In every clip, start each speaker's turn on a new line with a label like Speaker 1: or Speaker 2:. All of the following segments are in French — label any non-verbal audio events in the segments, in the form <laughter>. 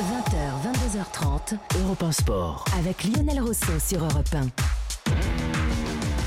Speaker 1: 20h, 22h30, Europe 1 Sport. Avec Lionel Rousseau sur Europe 1.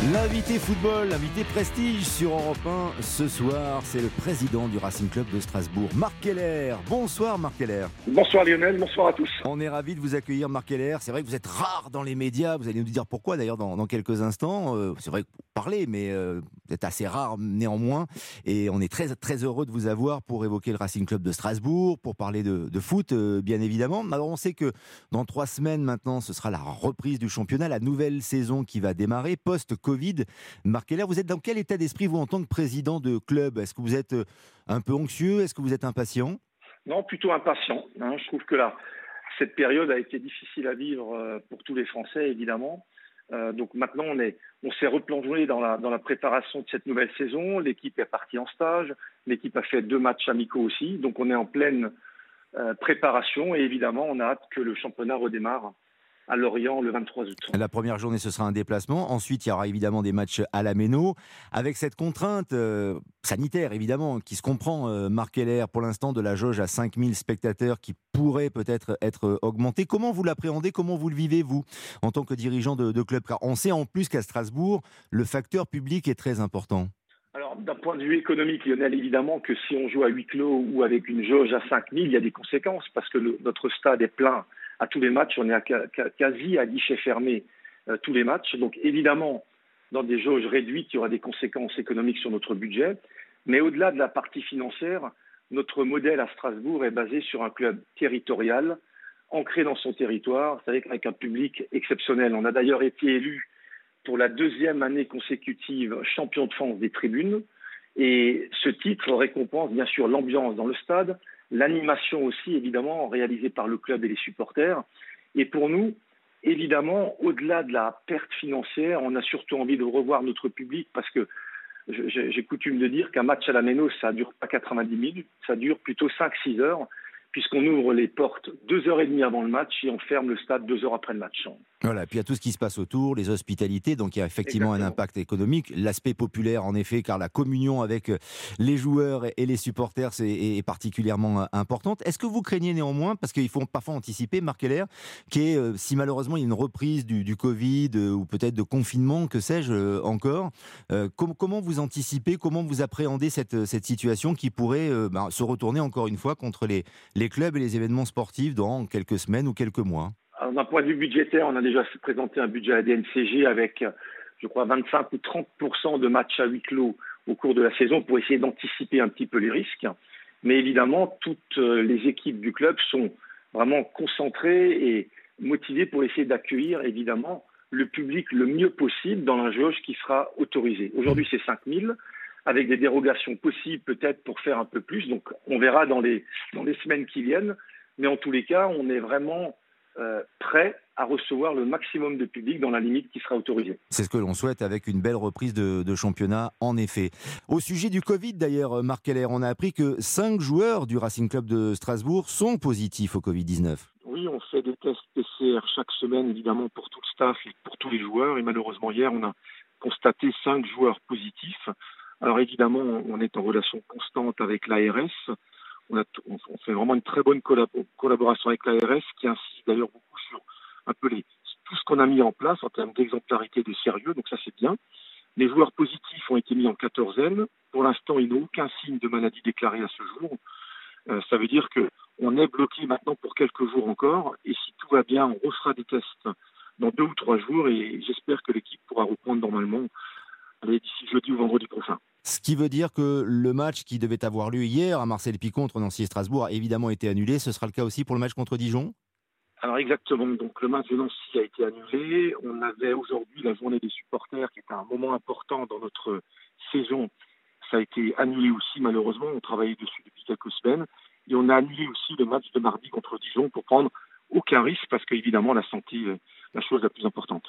Speaker 2: L'invité football, l'invité prestige sur Europe 1 ce soir, c'est le président du Racing Club de Strasbourg, Marc Keller. Bonsoir Marc Keller.
Speaker 3: Bonsoir Lionel, bonsoir à tous.
Speaker 2: On est ravi de vous accueillir Marc Keller. C'est vrai que vous êtes rare dans les médias, vous allez nous dire pourquoi d'ailleurs dans, quelques instants. Euh, c'est vrai que vous parlez, mais euh, vous êtes assez rare néanmoins. Et on est très, très heureux de vous avoir pour évoquer le Racing Club de Strasbourg, pour parler de, foot euh, bien évidemment. Alors on sait que dans trois semaines maintenant, ce sera la reprise du championnat, la nouvelle saison qui va démarrer post-Covid. Marc Keller, vous êtes dans quel état d'esprit, vous, en tant que président de club? Est-ce que vous êtes euh, un peu anxieux? Est-ce que vous êtes impatient?
Speaker 3: Non, plutôt impatient. Hein. Je trouve que cette période a été difficile à vivre euh, pour tous les Français, évidemment. Euh, donc maintenant, on, est, on s'est replongé dans la préparation de cette nouvelle saison. L'équipe est partie en stage. L'équipe a fait deux matchs amicaux aussi. Donc on est en pleine préparation et évidemment, on a hâte que le championnat redémarre à Lorient le 23 août.
Speaker 2: La première journée, ce sera un déplacement. Ensuite, il y aura évidemment des matchs à la Méno. Avec cette contrainte euh, sanitaire, évidemment, qui se comprend, euh, Marc Heller, pour l'instant, de la jauge à 5000 spectateurs qui pourrait peut-être être augmentée. Comment vous l'appréhendez? Comment vous le vivez, vous, en tant que dirigeant de, de club? Car on sait en plus qu'à Strasbourg, le facteur public est très important.
Speaker 3: Alors, d'un point de vue économique, Lionel, évidemment que si on joue à huis clos ou avec une jauge à 5000, il y a des conséquences parce que notre stade est plein à tous les matchs. On est quasi à guichet fermé euh, tous les matchs. Donc évidemment, dans des jauges réduites, il y aura des conséquences économiques sur notre budget. Mais au-delà de la partie financière, notre modèle à Strasbourg est basé sur un club territorial, ancré dans son territoire, avec un public exceptionnel. On a d'ailleurs été élu pour la deuxième année consécutive champion de France des tribunes. Et ce titre récompense bien sûr l'ambiance dans le stade, l'animation aussi évidemment réalisée par le club et les supporters. Et pour nous, évidemment, au-delà de la perte financière, on a surtout envie de revoir notre public parce que j'ai coutume de dire qu'un match à la Méno, ça dure pas 90 minutes, ça dure plutôt 5-6 heures puisqu'on ouvre les portes deux heures et demie avant le match et on ferme le stade deux heures après le match.
Speaker 2: Voilà, puis il y a tout ce qui se passe autour, les hospitalités, donc il y a effectivement un impact économique. L'aspect populaire, en effet, car la communion avec euh, les joueurs et les supporters est, particulièrement euh, importante. Est-ce que vous craignez néanmoins, parce qu'il faut parfois anticiper, Marc Heller, qui est, euh, si malheureusement il y a une reprise du, Covid ou peut-être de confinement, que sais-je encore, comment vous anticipez, comment vous appréhendez cette, cette situation qui pourrait bah, se retourner encore une fois contre les, les clubs et les événements sportifs dans quelques semaines ou quelques mois?
Speaker 3: D'un point de vue budgétaire, on a déjà présenté un budget à DNCG avec, je crois, 25 ou 30% de matchs à huis clos au cours de la saison pour essayer d'anticiper un petit peu les risques. Mais évidemment, toutes euh, les équipes du club sont vraiment concentrées et motivées pour essayer d'accueillir, évidemment, le public le mieux possible dans la jauge qui sera autorisée. Aujourd'hui, c'est 5000 avec des dérogations possibles peut-être pour faire un peu plus. Donc on verra dans les, dans les semaines qui viennent. Mais en tous les cas, on est vraiment euh, prêt à recevoir le maximum de public dans la limite qui sera autorisée.
Speaker 2: C'est ce que l'on souhaite avec une belle reprise de, championnat, en effet. Au sujet du Covid, d'ailleurs, Marc Keller, on a appris que cinq joueurs du Racing Club de Strasbourg sont positifs au Covid-19.
Speaker 4: Oui, on fait des tests PCR chaque semaine, évidemment, pour tout le staff et pour tous les joueurs. Et malheureusement, hier, on a constaté cinq joueurs positifs. Alors évidemment, on est en relation constante avec l'ARS. On, on, fait vraiment une très bonne collaboration avec l'ARS qui insiste d'ailleurs beaucoup sur un peu les, tout ce qu'on a mis en place en termes d'exemplarité, de sérieux, donc ça c'est bien. Les joueurs positifs ont été mis en quatorzaine. Pour l'instant, ils n'ont aucun signe de maladie déclarée à ce jour. Euh, ça veut dire que on est bloqué maintenant pour quelques jours encore. Et si tout va bien, on refera des tests dans deux ou trois jours et j'espère que l'équipe pourra reprendre normalement d'ici jeudi ou vendredi prochain.
Speaker 2: Ce qui veut dire que le match qui devait avoir lieu hier à Marseille-Picon contre Nancy et Strasbourg a évidemment été annulé. Ce sera le cas aussi pour le match contre Dijon?
Speaker 4: Alors exactement, donc le match de Nancy a été annulé. On avait aujourd'hui la journée des supporters qui était un moment important dans notre saison. Ça a été annulé aussi malheureusement, on travaillait dessus depuis quelques semaines. Et on a annulé aussi le match de mardi contre Dijon pour prendre aucun risque parce qu'évidemment la santé la chose la plus importante.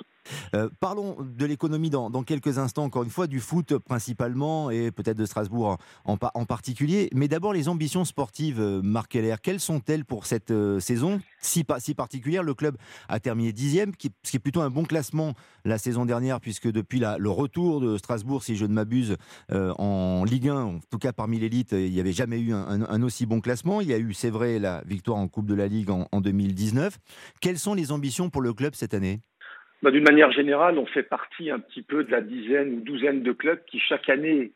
Speaker 2: Euh, parlons de l'économie dans, quelques instants, encore une fois, du foot principalement et peut-être de Strasbourg en, en, particulier. Mais d'abord, les ambitions sportives, euh, Marc Keller, quelles sont-elles pour cette euh, saison si, si particulière? Le club a terminé dixième, ce qui est plutôt un bon classement la saison dernière, puisque depuis le retour de Strasbourg, si je ne m'abuse, en Ligue 1, en tout cas parmi l'élite, il n'y avait jamais eu un, aussi bon classement. Il y a eu, c'est vrai, la victoire en Coupe de la Ligue en, en 2019. Quelles sont les ambitions pour le club cette
Speaker 3: bah, D'une manière générale, on fait partie un petit peu de la dizaine ou douzaine de clubs qui, chaque année,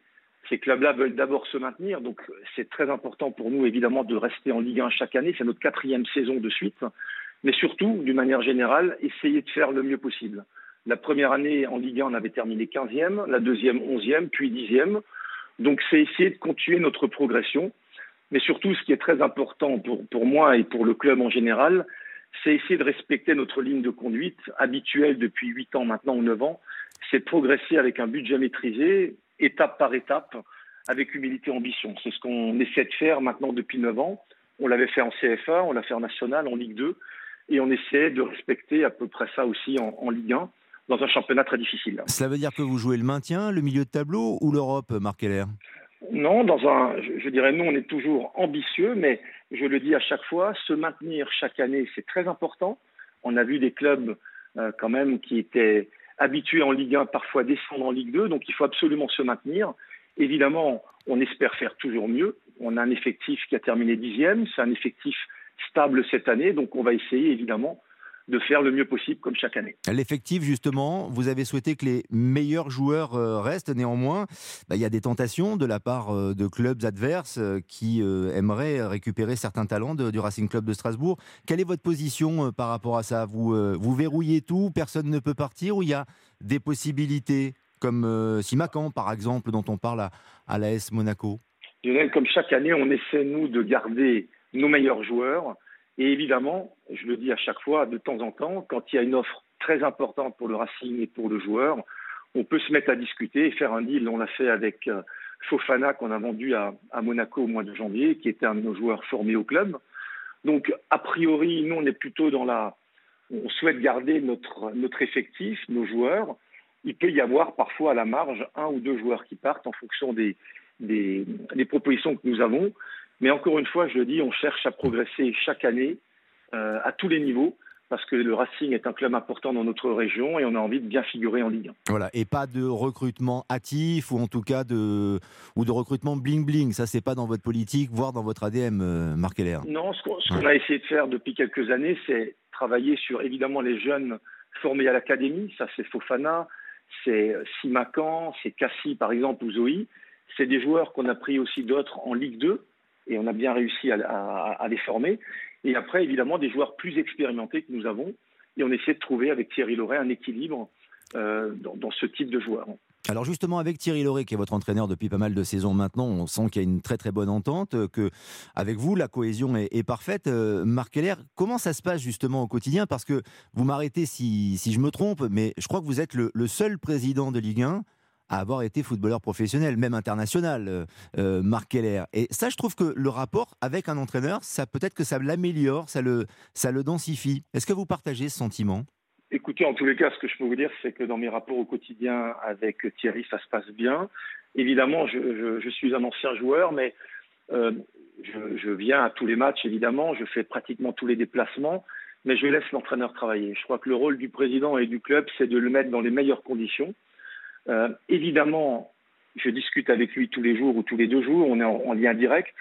Speaker 3: ces clubs-là veulent d'abord se maintenir. Donc, c'est très important pour nous, évidemment, de rester en Ligue 1 chaque année. C'est notre quatrième saison de suite. Mais surtout, d'une manière générale, essayer de faire le mieux possible. La première année en Ligue 1, on avait terminé 15e, la deuxième 11e, puis 10e. Donc, c'est essayer de continuer notre progression. Mais surtout, ce qui est très important pour moi et pour le club en général, c'est essayer de respecter notre ligne de conduite habituelle depuis 8 ans maintenant ou 9 ans, c'est progresser avec un budget maîtrisé, étape par étape, avec humilité et ambition. C'est ce qu'on essaie de faire maintenant depuis 9 ans. On l'avait fait en CFA, on l'a fait en National, en Ligue 2, et on essaie de respecter à peu près ça aussi en, Ligue 1, dans un championnat très difficile.
Speaker 2: Cela veut dire que vous jouez le maintien, le milieu de tableau ou l'Europe, Marc Keller?
Speaker 3: Non, dans un, je, dirais, nous, on est toujours ambitieux, mais je le dis à chaque fois, se maintenir chaque année, c'est très important. On a vu des clubs euh, quand même qui étaient habitués en Ligue 1, parfois descendre en Ligue 2, donc il faut absolument se maintenir. Évidemment, on espère faire toujours mieux. On a un effectif qui a terminé dixième, c'est un effectif stable cette année, donc on va essayer évidemment de faire le mieux possible comme chaque année.
Speaker 2: L'effectif, justement, vous avez souhaité que les meilleurs joueurs euh, restent. Néanmoins, bah, il y a des tentations de la part euh, de clubs adverses euh, qui aimeraient récupérer certains talents du Racing Club de Strasbourg. Quelle est votre position par rapport à ça? Vous, vous verrouillez tout, personne ne peut partir ou il y a des possibilités comme Simacan, par exemple, dont on parle à, à l'AS Monaco?
Speaker 3: Lionel, comme chaque année, on essaie, nous, de garder nos meilleurs joueurs et évidemment, je le dis à chaque fois, de temps en temps, quand il y a une offre très importante pour le Racing et pour le joueur, on peut se mettre à discuter et faire un deal. On l'a fait avec euh, Fofana qu'on a vendu à, Monaco au mois de janvier, qui était un de nos joueurs formés au club. Donc, a priori, nous, on est plutôt dans la... On souhaite garder notre, notre effectif, nos joueurs. Il peut y avoir parfois à la marge un ou deux joueurs qui partent en fonction des, des, des propositions que nous avons. Mais encore une fois, je le dis, on cherche à progresser chaque année euh, à tous les niveaux parce que le Racing est un club important dans notre région et on a envie de bien figurer en Ligue 1.
Speaker 2: Voilà, et pas de recrutement hâtif ou en tout cas de, ou de recrutement bling-bling. Ça, c'est pas dans votre politique, voire dans votre ADM, euh, Marc Heller.
Speaker 3: Non, ce qu'on a essayé de faire depuis quelques années, c'est travailler sur évidemment les jeunes formés à l'académie. Ça, c'est Fofana, c'est Simacan, c'est Cassie par exemple, ou Zoé. C'est des joueurs qu'on a pris aussi d'autres en Ligue 2 et on a bien réussi à, les former. Et après, évidemment, des joueurs plus expérimentés que nous avons, et on essaie de trouver avec Thierry Loret un équilibre euh, dans, ce type de joueurs.
Speaker 2: Alors justement avec Thierry Loret qui est votre entraîneur depuis pas mal de saisons maintenant, on sent qu'il y a une très très bonne entente, que avec vous la cohésion est, parfaite. Euh, Marc Keller, comment ça se passe justement au quotidien? Parce que vous m'arrêtez si, je me trompe, mais je crois que vous êtes le seul président de Ligue 1 à avoir été footballeur professionnel, même international, euh, euh, Marc Keller. Et ça, je trouve que le rapport avec un entraîneur, ça peut-être que ça l'améliore, ça le, ça le densifie. Est-ce que vous partagez ce sentiment?
Speaker 3: Écoutez, en tous les cas, ce que je peux vous dire, c'est que dans mes rapports au quotidien avec Thierry, ça se passe bien. Évidemment, je, suis un ancien joueur, mais euh, je, je, viens à tous les matchs, évidemment, je fais pratiquement tous les déplacements, mais je laisse l'entraîneur travailler. Je crois que le rôle du président et du club, c'est de le mettre dans les meilleures conditions. Euh, évidemment, je discute avec lui tous les jours ou tous les deux jours, on est en, lien direct.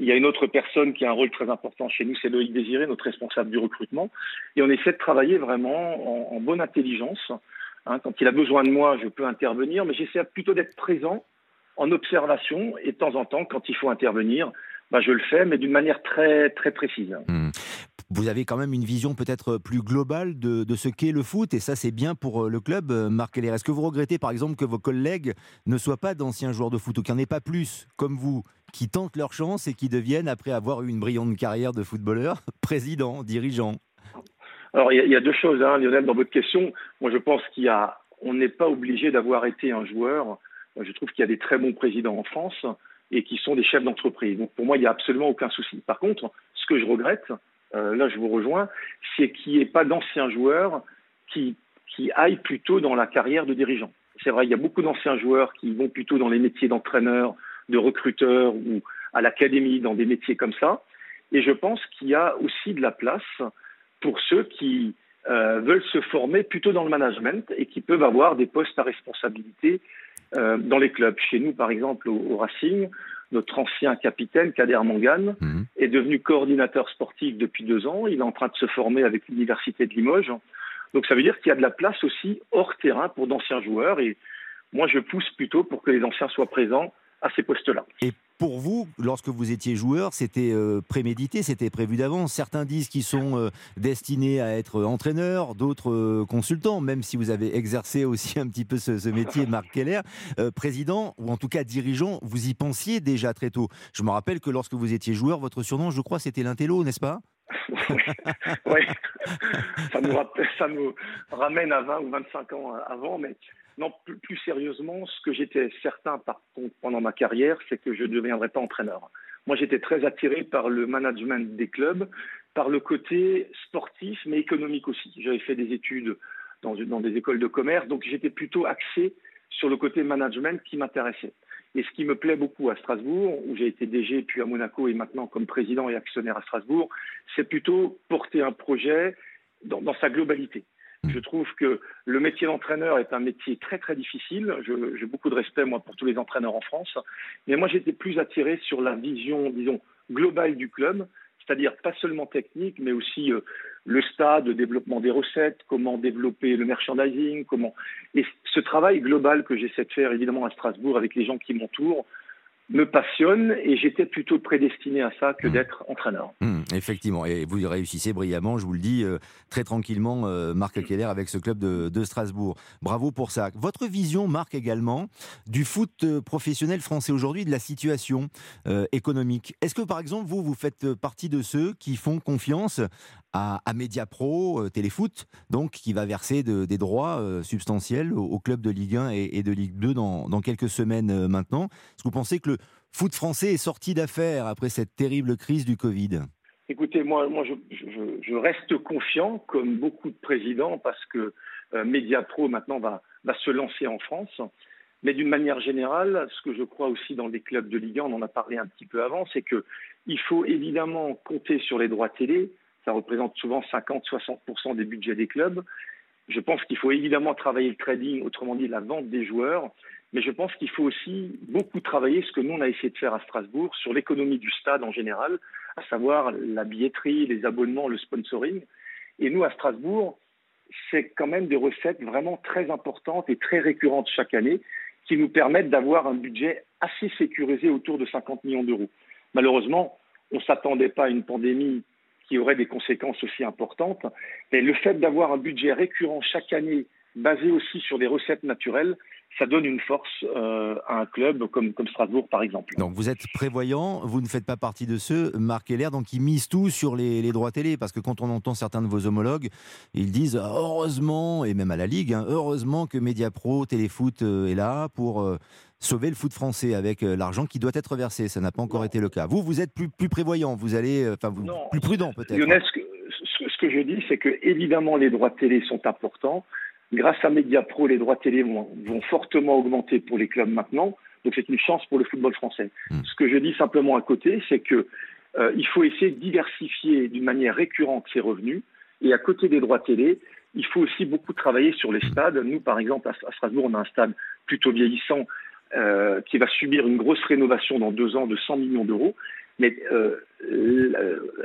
Speaker 3: Il y a une autre personne qui a un rôle très important chez nous, c'est Loïc Désiré, notre responsable du recrutement. Et on essaie de travailler vraiment en, bonne intelligence. Hein, quand il a besoin de moi, je peux intervenir, mais j'essaie plutôt d'être présent en observation et de temps en temps, quand il faut intervenir, bah, je le fais, mais d'une manière très, très précise.
Speaker 2: Hmm vous avez quand même une vision peut-être plus globale de, ce qu'est le foot, et ça c'est bien pour euh, le club, euh, Marc Heller. Est-ce que vous regrettez par exemple que vos collègues ne soient pas d'anciens joueurs de foot, ou qu'il n'y en ait pas plus, comme vous, qui tentent leur chance et qui deviennent, après avoir eu une brillante carrière de footballeur, <laughs> président, dirigeant?
Speaker 3: Alors il y, a deux choses, hein, Lionel, dans votre question. Moi je pense qu'il y a, on n'est pas obligé d'avoir été un joueur. Je trouve qu'il y a des très bons présidents en France et qui sont des chefs d'entreprise. Donc pour moi, il n'y a absolument aucun souci. Par contre, ce que je regrette, euh, là je vous rejoins, c'est qu'il n'y ait pas d'anciens joueurs qui, aillent plutôt dans la carrière de dirigeant. C'est vrai, il y a beaucoup d'anciens joueurs qui vont plutôt dans les métiers d'entraîneur, de recruteur ou à l'académie, dans des métiers comme ça. Et je pense qu'il y a aussi de la place pour ceux qui euh, veulent se former plutôt dans le management et qui peuvent avoir des postes à responsabilité euh, dans les clubs. Chez nous, par exemple, au, Racing, notre ancien capitaine, Kader Mangane, mhm. est devenu coordinateur sportif depuis deux ans. Il est en train de se former avec l'Université de Limoges. Donc ça veut dire qu'il y a de la place aussi hors terrain pour d'anciens joueurs. Et moi, je pousse plutôt pour que les anciens soient présents à ces postes-là.
Speaker 2: Et pour vous, lorsque vous étiez joueur, c'était euh, prémédité, c'était prévu d'avance. Certains disent qu'ils sont euh, destinés à être entraîneurs, d'autres euh, consultants, même si vous avez exercé aussi un petit peu ce, métier, Marc Keller. président, ou en tout cas dirigeant, vous y pensiez déjà très tôt. Je me rappelle que lorsque vous étiez joueur, votre surnom, je crois, c'était l'intello, n'est-ce pas?
Speaker 3: Oui, ça nous, ça nous ramène à 20 ou 25 ans avant, mais non, plus, sérieusement, ce que j'étais certain par contre pendant ma carrière, c'est que je ne deviendrais pas entraîneur. Moi, j'étais très attiré par le management des clubs, par le côté sportif, mais économique aussi. J'avais fait des études dans des écoles de commerce, donc j'étais plutôt axé sur le côté management qui m'intéressait. Et ce qui me plaît beaucoup à Strasbourg, où j'ai été DG puis à Monaco et maintenant comme président et actionnaire à Strasbourg, c'est plutôt porter un projet dans, dans sa globalité. Mm. Je trouve que le métier d'entraîneur est un métier très très difficile. J'ai beaucoup de respect moi pour tous les entraîneurs en France, mais moi j'étais plus attiré sur la vision, disons, globale du club, c'est-à-dire pas seulement technique, mais aussi euh, le stade, le développement des recettes, comment développer le merchandising, comment et ce travail global que j'essaie de faire évidemment à Strasbourg avec les gens qui m'entourent me passionne et j'étais plutôt prédestiné à ça que mmh. d'être entraîneur.
Speaker 2: Mmh, effectivement, et vous réussissez brillamment, je vous le dis euh, très tranquillement, euh, Marc Keller avec ce club de, Strasbourg. Bravo pour ça. Votre vision, Marc, également, du foot euh, professionnel français aujourd'hui, de la situation économique. Est-ce que par exemple, vous, vous faites partie de ceux qui font confiance à, à Mediapro Téléfoot, donc qui va verser des droits substantiels au, club de Ligue 1 et, de Ligue 2 dans, quelques semaines maintenant Est-ce que vous pensez que le foot français est sorti d'affaires après cette terrible crise du Covid?
Speaker 3: Écoutez, moi, moi je, reste confiant, comme beaucoup de présidents, parce que euh, Mediapro maintenant va, va se lancer en France. Mais d'une manière générale, ce que je crois aussi dans les clubs de Ligue 1, on en a parlé un petit peu avant, c'est qu'il faut évidemment compter sur les droits télé. Ça représente souvent 50-60% des budgets des clubs. Je pense qu'il faut évidemment travailler le trading, autrement dit la vente des joueurs. Mais je pense qu'il faut aussi beaucoup travailler ce que nous, on a essayé de faire à Strasbourg sur l'économie du stade en général, à savoir la billetterie, les abonnements, le sponsoring. Et nous, à Strasbourg, c'est quand même des recettes vraiment très importantes et très récurrentes chaque année qui nous permettent d'avoir un budget assez sécurisé autour de 50 millions d'euros. Malheureusement, on ne s'attendait pas à une pandémie qui aurait des conséquences aussi importantes, mais le fait d'avoir un budget récurrent chaque année basé aussi sur des recettes naturelles, ça donne une force euh, à un club comme, comme Strasbourg, par exemple.
Speaker 2: Donc vous êtes prévoyant, vous ne faites pas partie de ceux, Marc Heller, donc qui misent tout sur les, droits télé, parce que quand on entend certains de vos homologues, ils disent heureusement, et même à la Ligue, hein, heureusement que Mediapro, Téléfoot euh, est là pour euh, sauver le foot français avec l'argent qui doit être versé. Ça n'a pas encore été le cas. Vous, vous êtes plus, plus prévoyant, vous allez, enfin, plus prudent peut-être.
Speaker 3: Lionel, ce que, ce que je dis, c'est que évidemment les droits télé sont importants. Grâce à Mediapro, les droits télé vont, fortement augmenter pour les clubs maintenant. Donc c'est une chance pour le football français. Hmm. Ce que je dis simplement à côté, c'est que euh, il faut essayer de diversifier d'une manière récurrente ses revenus. Et à côté des droits télé, il faut aussi beaucoup travailler sur les stades. Nous, par exemple, à Strasbourg, on a un stade plutôt vieillissant euh, qui va subir une grosse rénovation dans deux ans de 100 millions d'euros. Mais euh,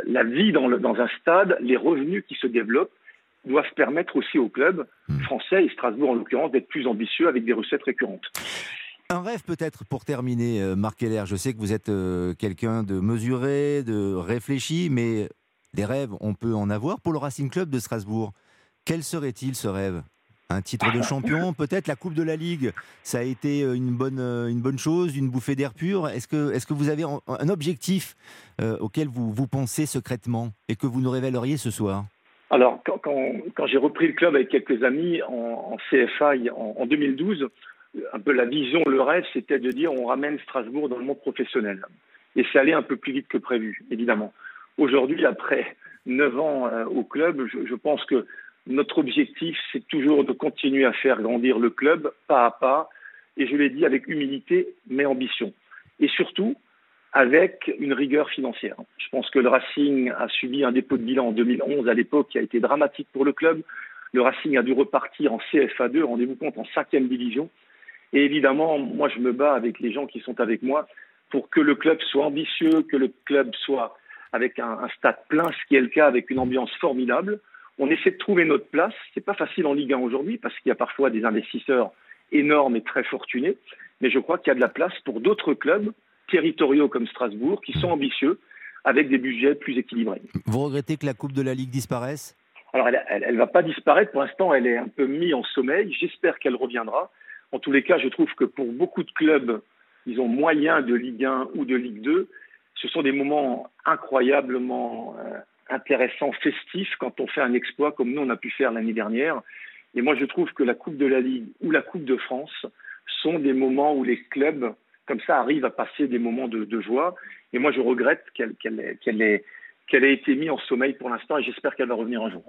Speaker 3: la, vie dans, dans, un stade, les revenus qui se développent, doivent permettre aussi aux clubs hmm. français et Strasbourg en l'occurrence d'être plus ambitieux avec des recettes récurrentes.
Speaker 2: Un rêve peut-être pour terminer, euh, Marc Heller. Je sais que vous êtes euh, quelqu'un de mesuré, de réfléchi, mais des rêves, on peut en avoir pour le Racing Club de Strasbourg. Quel serait-il ce rêve? Un titre de champion, <laughs> peut-être? La Coupe de la Ligue, ça a été euh, une bonne, une bonne chose, une bouffée d'air pur? Est-ce que, est que vous avez un objectif auquel vous, vous pensez secrètement et que vous nous révéleriez ce soir?
Speaker 3: Alors, quand, quand, quand j'ai repris le club avec quelques amis en, en CFA en, en, 2012, un peu la vision, le rêve, c'était de dire on ramène Strasbourg dans le monde professionnel. Et c'est allé un peu plus vite que prévu, évidemment. Aujourd'hui, après neuf ans euh, au club, je, je, pense que notre objectif, c'est toujours de continuer à faire grandir le club pas à pas, et je l'ai dit avec humilité, mais ambition. Et surtout, avec une rigueur financière. Je pense que le Racing a subi un dépôt de bilan en 2011 à l'époque qui a été dramatique pour le club. Le Racing a dû repartir en CFA2, rendez-vous compte, en cinquième division. Et évidemment, moi, je me bats avec les gens qui sont avec moi pour que le club soit ambitieux, que le club soit avec un, stade plein, ce qui est le cas, avec une ambiance formidable. On essaie de trouver notre place. C'est pas facile en Ligue 1 aujourd'hui parce qu'il y a parfois des investisseurs énormes et très fortunés. Mais je crois qu'il y a de la place pour d'autres clubs territoriaux comme Strasbourg qui sont ambitieux avec des budgets plus équilibrés.
Speaker 2: Vous regrettez que la Coupe de la Ligue disparaisse?
Speaker 3: Alors, elle ne va pas disparaître. Pour l'instant, elle est un peu mise en sommeil. J'espère qu'elle reviendra. En tous les cas, je trouve que pour beaucoup de clubs, ils ont moyen de Ligue 1 ou de Ligue 2. Ce sont des moments incroyablement euh, intéressants, festifs, quand on fait un exploit comme nous, on a pu faire l'année dernière. Et moi, je trouve que la Coupe de la Ligue ou la Coupe de France sont des moments où les clubs comme ça, arrive à passer des moments de, joie. Et moi, je regrette qu'elle ait, ait été mise en sommeil pour l'instant et j'espère qu'elle va revenir un jour.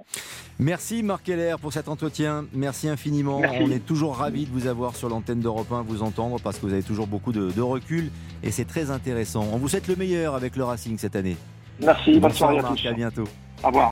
Speaker 2: Merci Marc Keller pour cet entretien. Merci infiniment. On est toujours ravis de vous avoir sur l'antenne d'Europe 1, vous entendre parce que vous avez toujours beaucoup de, recul et c'est très intéressant. On vous souhaite le meilleur avec le Racing cette année.
Speaker 3: Merci,
Speaker 2: bonne, soirée, Marc, à bientôt.
Speaker 3: Au revoir.